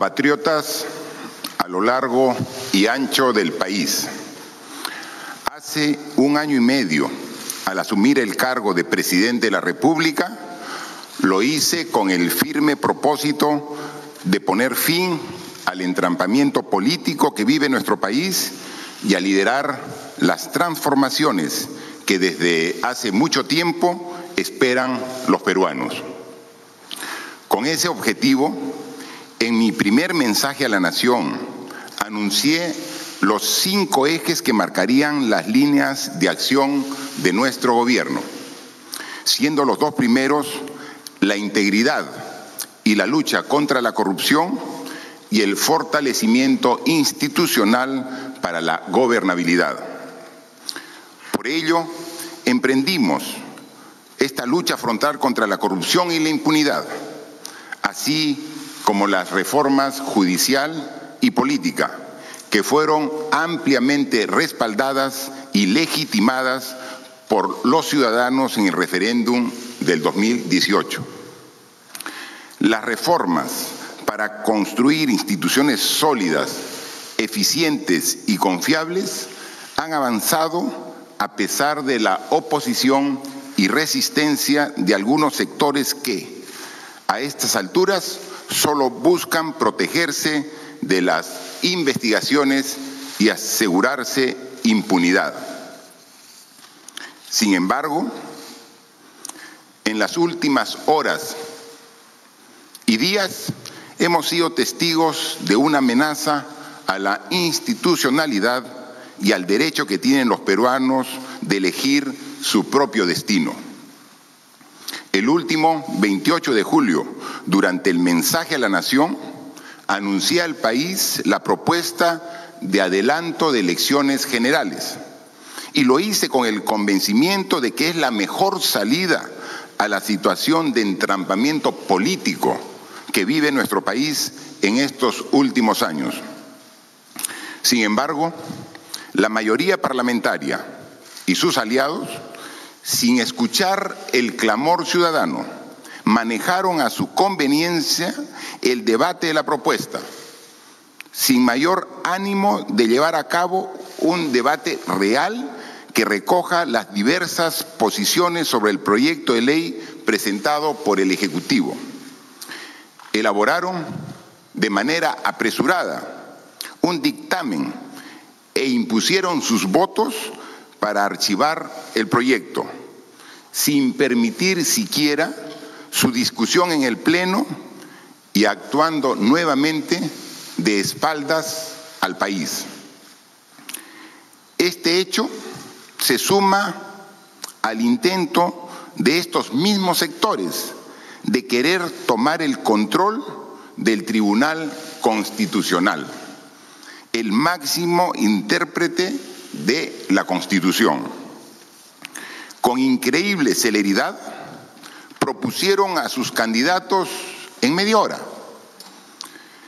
compatriotas a lo largo y ancho del país. Hace un año y medio, al asumir el cargo de presidente de la República, lo hice con el firme propósito de poner fin al entrampamiento político que vive nuestro país y a liderar las transformaciones que desde hace mucho tiempo esperan los peruanos. Con ese objetivo, en mi primer mensaje a la Nación, anuncié los cinco ejes que marcarían las líneas de acción de nuestro gobierno, siendo los dos primeros la integridad y la lucha contra la corrupción y el fortalecimiento institucional para la gobernabilidad. Por ello, emprendimos esta lucha frontal contra la corrupción y la impunidad, así como las reformas judicial y política, que fueron ampliamente respaldadas y legitimadas por los ciudadanos en el referéndum del 2018. Las reformas para construir instituciones sólidas, eficientes y confiables han avanzado a pesar de la oposición y resistencia de algunos sectores que, a estas alturas, solo buscan protegerse de las investigaciones y asegurarse impunidad. Sin embargo, en las últimas horas y días hemos sido testigos de una amenaza a la institucionalidad y al derecho que tienen los peruanos de elegir su propio destino. El último 28 de julio, durante el mensaje a la Nación, anuncié al país la propuesta de adelanto de elecciones generales y lo hice con el convencimiento de que es la mejor salida a la situación de entrampamiento político que vive nuestro país en estos últimos años. Sin embargo, la mayoría parlamentaria y sus aliados, sin escuchar el clamor ciudadano, manejaron a su conveniencia el debate de la propuesta, sin mayor ánimo de llevar a cabo un debate real que recoja las diversas posiciones sobre el proyecto de ley presentado por el Ejecutivo. Elaboraron de manera apresurada un dictamen e impusieron sus votos para archivar el proyecto, sin permitir siquiera su discusión en el Pleno y actuando nuevamente de espaldas al país. Este hecho se suma al intento de estos mismos sectores de querer tomar el control del Tribunal Constitucional, el máximo intérprete de la Constitución. Con increíble celeridad propusieron a sus candidatos en media hora,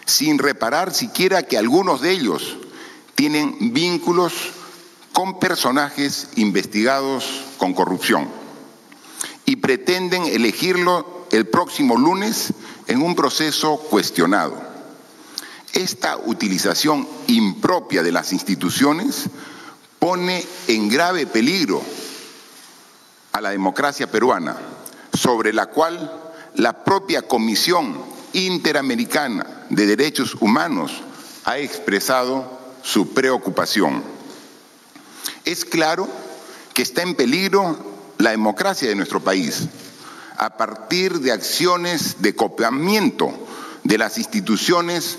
sin reparar siquiera que algunos de ellos tienen vínculos con personajes investigados con corrupción y pretenden elegirlo el próximo lunes en un proceso cuestionado. Esta utilización impropia de las instituciones pone en grave peligro a la democracia peruana, sobre la cual la propia Comisión Interamericana de Derechos Humanos ha expresado su preocupación. Es claro que está en peligro la democracia de nuestro país a partir de acciones de copiamiento de las instituciones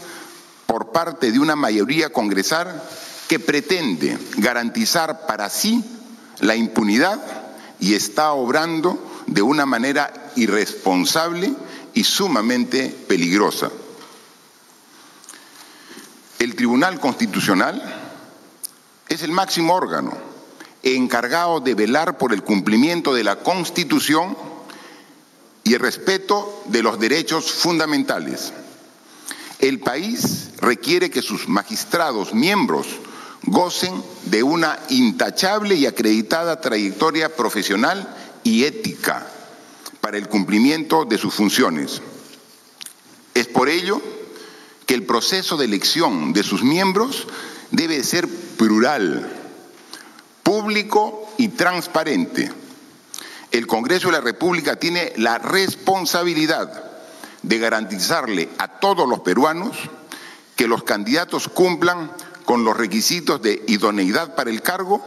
por parte de una mayoría congresal que pretende garantizar para sí la impunidad y está obrando de una manera irresponsable y sumamente peligrosa. El Tribunal Constitucional es el máximo órgano encargado de velar por el cumplimiento de la Constitución y el respeto de los derechos fundamentales. El país requiere que sus magistrados miembros gocen de una intachable y acreditada trayectoria profesional y ética para el cumplimiento de sus funciones. Es por ello que el proceso de elección de sus miembros debe ser plural, público y transparente. El Congreso de la República tiene la responsabilidad de garantizarle a todos los peruanos que los candidatos cumplan con los requisitos de idoneidad para el cargo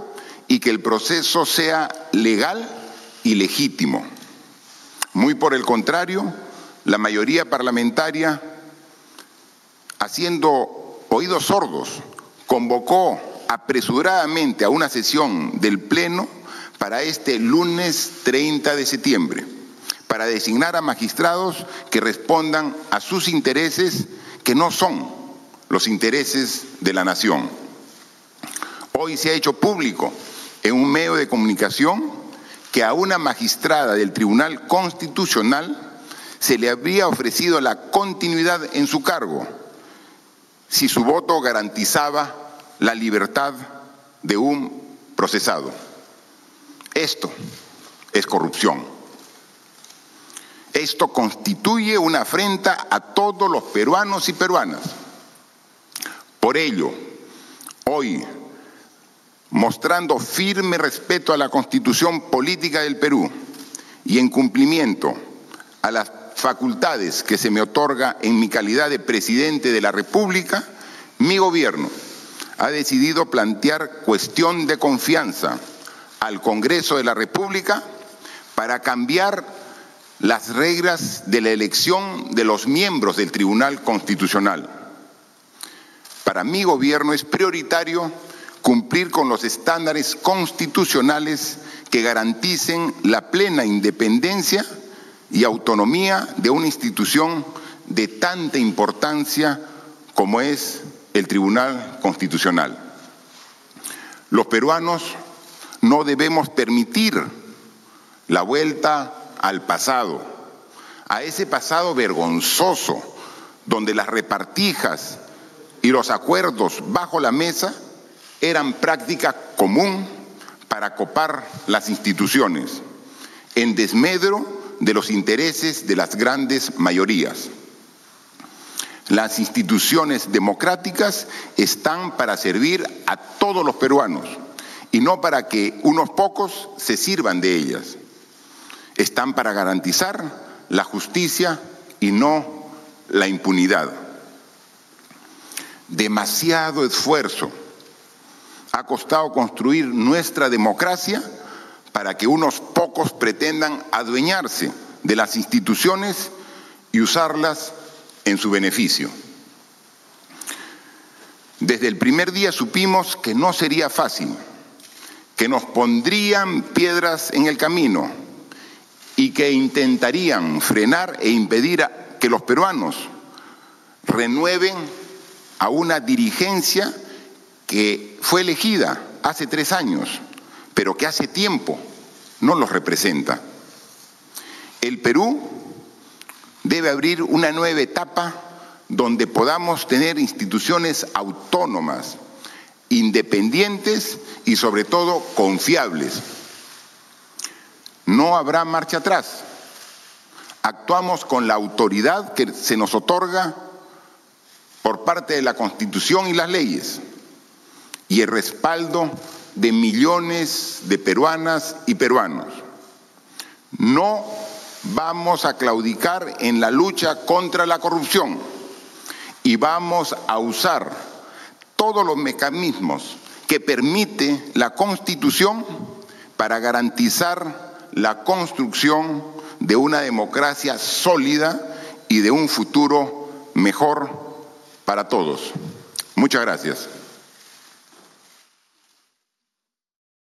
y que el proceso sea legal y legítimo. Muy por el contrario, la mayoría parlamentaria, haciendo oídos sordos, convocó apresuradamente a una sesión del Pleno para este lunes 30 de septiembre, para designar a magistrados que respondan a sus intereses que no son los intereses de la nación. Hoy se ha hecho público en un medio de comunicación que a una magistrada del Tribunal Constitucional se le habría ofrecido la continuidad en su cargo si su voto garantizaba la libertad de un procesado. Esto es corrupción. Esto constituye una afrenta a todos los peruanos y peruanas. Por ello, hoy mostrando firme respeto a la constitución política del Perú y en cumplimiento a las facultades que se me otorga en mi calidad de presidente de la República, mi gobierno ha decidido plantear cuestión de confianza al Congreso de la República para cambiar las reglas de la elección de los miembros del Tribunal Constitucional. Para mi gobierno es prioritario cumplir con los estándares constitucionales que garanticen la plena independencia y autonomía de una institución de tanta importancia como es el Tribunal Constitucional. Los peruanos no debemos permitir la vuelta al pasado, a ese pasado vergonzoso donde las repartijas y los acuerdos bajo la mesa eran práctica común para copar las instituciones, en desmedro de los intereses de las grandes mayorías. Las instituciones democráticas están para servir a todos los peruanos y no para que unos pocos se sirvan de ellas. Están para garantizar la justicia y no la impunidad. Demasiado esfuerzo ha costado construir nuestra democracia para que unos pocos pretendan adueñarse de las instituciones y usarlas en su beneficio. Desde el primer día supimos que no sería fácil, que nos pondrían piedras en el camino y que intentarían frenar e impedir que los peruanos renueven a una dirigencia que fue elegida hace tres años, pero que hace tiempo no los representa. El Perú debe abrir una nueva etapa donde podamos tener instituciones autónomas, independientes y sobre todo confiables. No habrá marcha atrás. Actuamos con la autoridad que se nos otorga por parte de la Constitución y las leyes y el respaldo de millones de peruanas y peruanos. No vamos a claudicar en la lucha contra la corrupción y vamos a usar todos los mecanismos que permite la Constitución para garantizar la construcción de una democracia sólida y de un futuro mejor para todos. Muchas gracias.